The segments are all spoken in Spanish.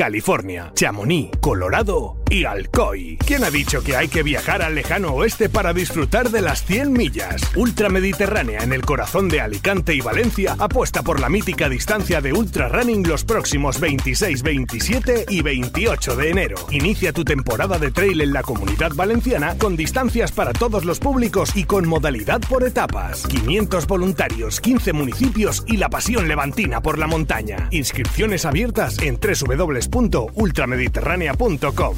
California, Chamonix, Colorado y Alcoy. ¿Quién ha dicho que hay que viajar al lejano oeste para disfrutar de las 100 millas? Ultramediterránea en el corazón de Alicante y Valencia apuesta por la mítica distancia de Ultra Running los próximos 26, 27 y 28 de enero. Inicia tu temporada de trail en la comunidad valenciana con distancias para todos los públicos y con modalidad por etapas. 500 voluntarios, 15 municipios y la pasión levantina por la montaña. Inscripciones abiertas en www.ultramediterránea.com.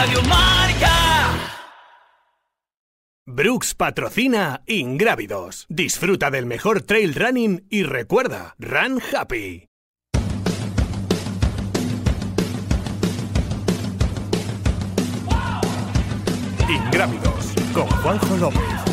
Radio Marca. Brooks patrocina Ingrávidos. Disfruta del mejor trail running y recuerda, Run Happy. Ingrávidos con Juanjo López.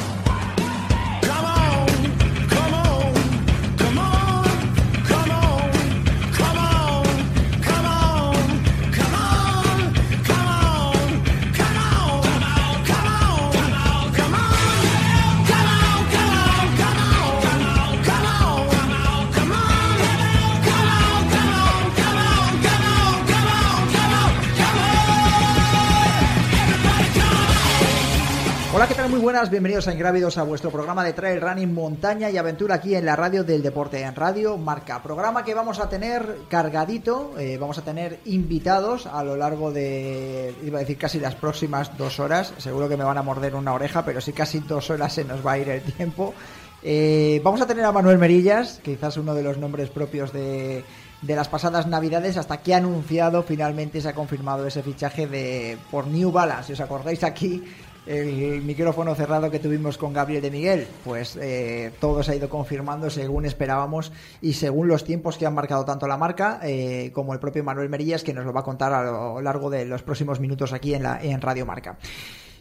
Hola, ¿qué tal? Muy buenas, bienvenidos a Ingrávidos a vuestro programa de trail running, montaña y aventura aquí en la radio del deporte, en Radio Marca. Programa que vamos a tener cargadito, eh, vamos a tener invitados a lo largo de, iba a decir casi las próximas dos horas, seguro que me van a morder una oreja, pero sí casi dos horas se nos va a ir el tiempo. Eh, vamos a tener a Manuel Merillas, quizás uno de los nombres propios de, de las pasadas navidades hasta que ha anunciado finalmente se ha confirmado ese fichaje de por New Balance. Si os acordáis aquí el micrófono cerrado que tuvimos con Gabriel de Miguel, pues eh, todo se ha ido confirmando según esperábamos y según los tiempos que han marcado tanto la marca eh, como el propio Manuel Merillas, que nos lo va a contar a lo largo de los próximos minutos aquí en, la, en Radio Marca.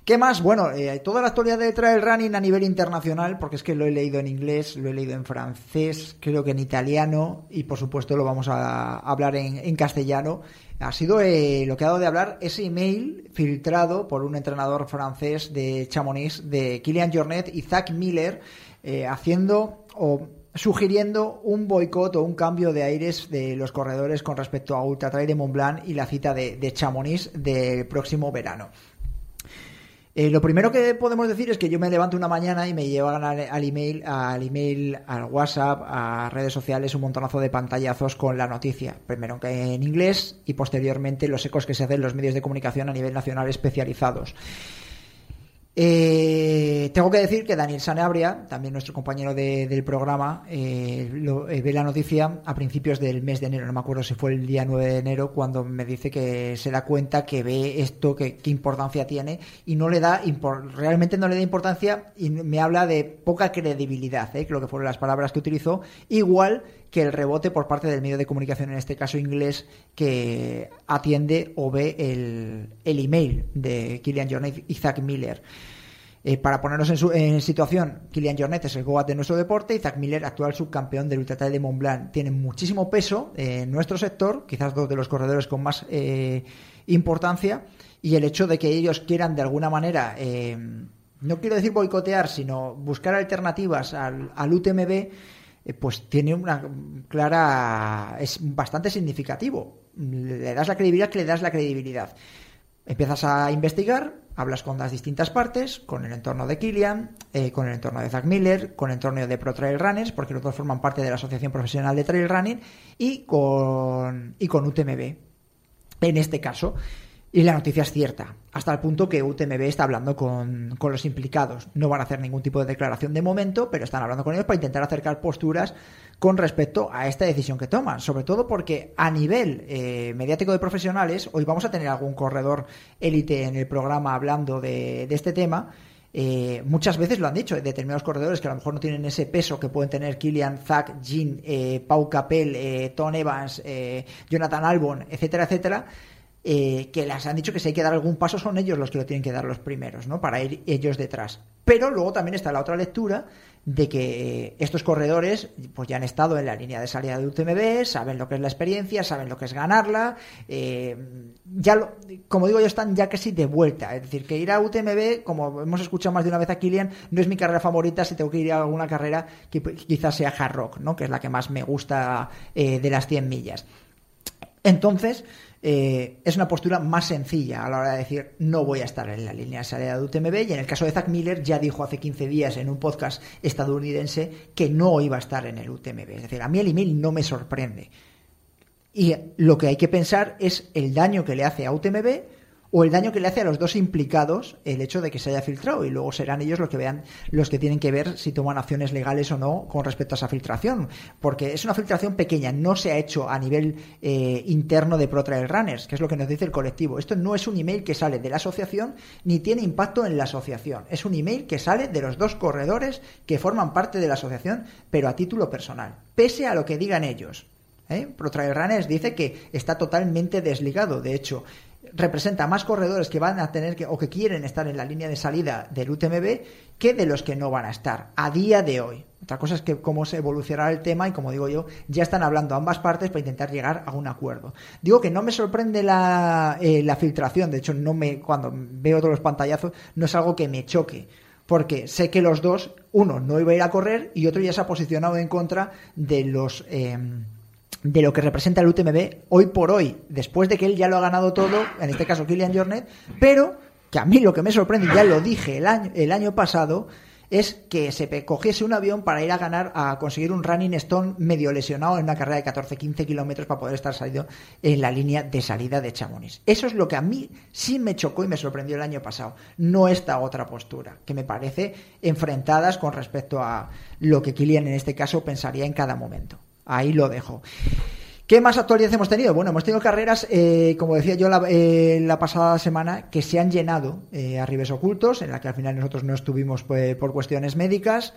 ¿Qué más? Bueno, eh, toda la actualidad de trail running a nivel internacional, porque es que lo he leído en inglés, lo he leído en francés, creo que en italiano y por supuesto lo vamos a hablar en, castellano ha sido eh, lo que ha dado de hablar ese email filtrado por un entrenador francés de Chamonix, de Kilian Jornet y Zach Miller, eh, haciendo o sugiriendo un boicot o un cambio de aires de los corredores con respecto a Ultra Trail de Mont Blanc y la cita de, de Chamonix del próximo verano. Eh, lo primero que podemos decir es que yo me levanto una mañana y me llevan al, email, al email, al WhatsApp, a redes sociales un montonazo de pantallazos con la noticia. Primero que en inglés y posteriormente los ecos que se hacen en los medios de comunicación a nivel nacional especializados. Eh, tengo que decir que Daniel Sanabria, también nuestro compañero de, del programa, eh, eh, ve la noticia a principios del mes de enero, no me acuerdo si fue el día 9 de enero, cuando me dice que se da cuenta que ve esto, que qué importancia tiene, y no le da, realmente no le da importancia y me habla de poca credibilidad, creo que fueron las palabras que utilizó, igual que el rebote por parte del medio de comunicación, en este caso inglés, que atiende o ve el, el email de Kilian Jornet y Zach Miller. Eh, para ponernos en, situación, Kilian Jornet es el Goat de nuestro deporte y Zach Miller, actual subcampeón del Ultra de Mont Blanc. Tiene muchísimo peso en nuestro sector, quizás dos de los corredores con más eh, importancia, y el hecho de que ellos quieran de alguna manera, eh, no quiero decir boicotear, sino buscar alternativas al, al UTMB, eh, pues tiene una clara. es bastante significativo. Le das la credibilidad que le das la credibilidad. Empiezas a investigar, hablas con las distintas partes, con el entorno de Kilian, eh, con el entorno de Zach Miller, con el entorno de Pro Trail Runners, porque los dos forman parte de la Asociación Profesional de Trail Running, y con, y con UTMB. En este caso, y la noticia es cierta, hasta el punto que UTMB está hablando con, con, los implicados. No van a hacer ningún tipo de declaración de momento, pero están hablando con ellos para intentar acercar posturas con respecto a esta decisión que toman. Sobre todo porque a nivel eh, mediático de profesionales, hoy vamos a tener algún corredor élite en el programa hablando de, este tema. Eh, muchas veces lo han dicho, determinados corredores que a lo mejor no tienen ese peso que pueden tener Kilian, Zach, Jean, eh, Pau Capel, Tom Evans, Jonathan Albon, etcétera, etcétera eh, que les han dicho que si hay que dar algún paso son ellos los que lo tienen que dar los primeros, ¿no? Para ir ellos detrás. Pero luego también está la otra lectura de que estos corredores pues ya han estado en la línea de salida de UTMB, saben lo que es la experiencia, saben lo que es ganarla, eh, ya como digo yo están ya casi de vuelta, es decir, que ir a UTMB, como hemos escuchado más de una vez a Kilian, no es mi carrera favorita si tengo que ir a alguna carrera que quizás sea Hard Rock, ¿no? que es la que más me gusta eh, de las 100 millas. Entonces, eh, es una postura más sencilla a la hora de decir no voy a estar en la línea de salida de UTMB y en el caso de Zach Miller ya dijo hace 15 días en un podcast estadounidense que no iba a estar en el UTMB. Es decir, a mí el email no me sorprende. Y lo que hay que pensar es el daño que le hace a UTMB o el daño que le hace a los dos implicados el hecho de que se haya filtrado y luego serán ellos los que vean los que tienen que ver si toman acciones legales o no con respecto a esa filtración porque es una filtración pequeña no se ha hecho a nivel eh, interno de Pro Trail Runners que es lo que nos dice el colectivo esto no es un email que sale de la asociación ni tiene impacto en la asociación es un email que sale de los dos corredores que forman parte de la asociación pero a título personal pese a lo que digan ellos ¿Eh? Runners dice que está totalmente desligado. De hecho, representa más corredores que van a tener que o que quieren estar en la línea de salida del UTMB que de los que no van a estar a día de hoy. Otra cosa es que cómo se evolucionará el tema y como digo yo, ya están hablando ambas partes para intentar llegar a un acuerdo. Digo que no me sorprende la, eh, filtración, de hecho no me cuando veo todos los pantallazos no es algo que me choque porque sé que los dos, uno no iba a ir a correr y otro ya se ha posicionado en contra de los eh, de lo que representa el UTMB hoy por hoy, después de que él ya lo ha ganado todo, en este caso Kilian Jornet, pero que a mí lo que me sorprende, ya lo dije el año, el año pasado, es que se cogiese un avión para ir a ganar, a conseguir un running stone medio lesionado en una carrera de 14-15 kilómetros para poder estar salido en la línea de salida de Chamonix. Eso es lo que a mí sí me chocó y me sorprendió el año pasado. No esta otra postura, que me parece enfrentadas con respecto a lo que Kilian en este caso pensaría en cada momento. Ahí lo dejo. ¿Qué más actualidad hemos tenido? Bueno, hemos tenido carreras, eh, como decía yo la, eh, pasada semana, que se han llenado eh, a ribes ocultos, en la que al final nosotros no estuvimos pues, por cuestiones médicas.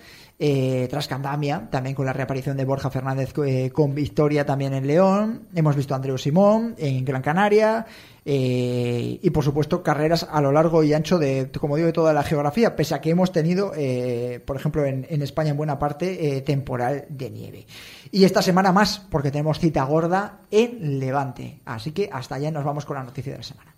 tras Candamia, también con la reaparición de Borja Fernández con victoria también en León. Hemos visto a Andreu Simón en Gran Canaria. Eh, y por supuesto carreras a lo largo y ancho de, como digo, de toda la geografía, pese a que hemos tenido, eh, por ejemplo, en, España en buena parte, eh, temporal de nieve. Y esta semana más, porque tenemos cita gorda en Levante. Así que hasta allá nos vamos con la noticia de la semana.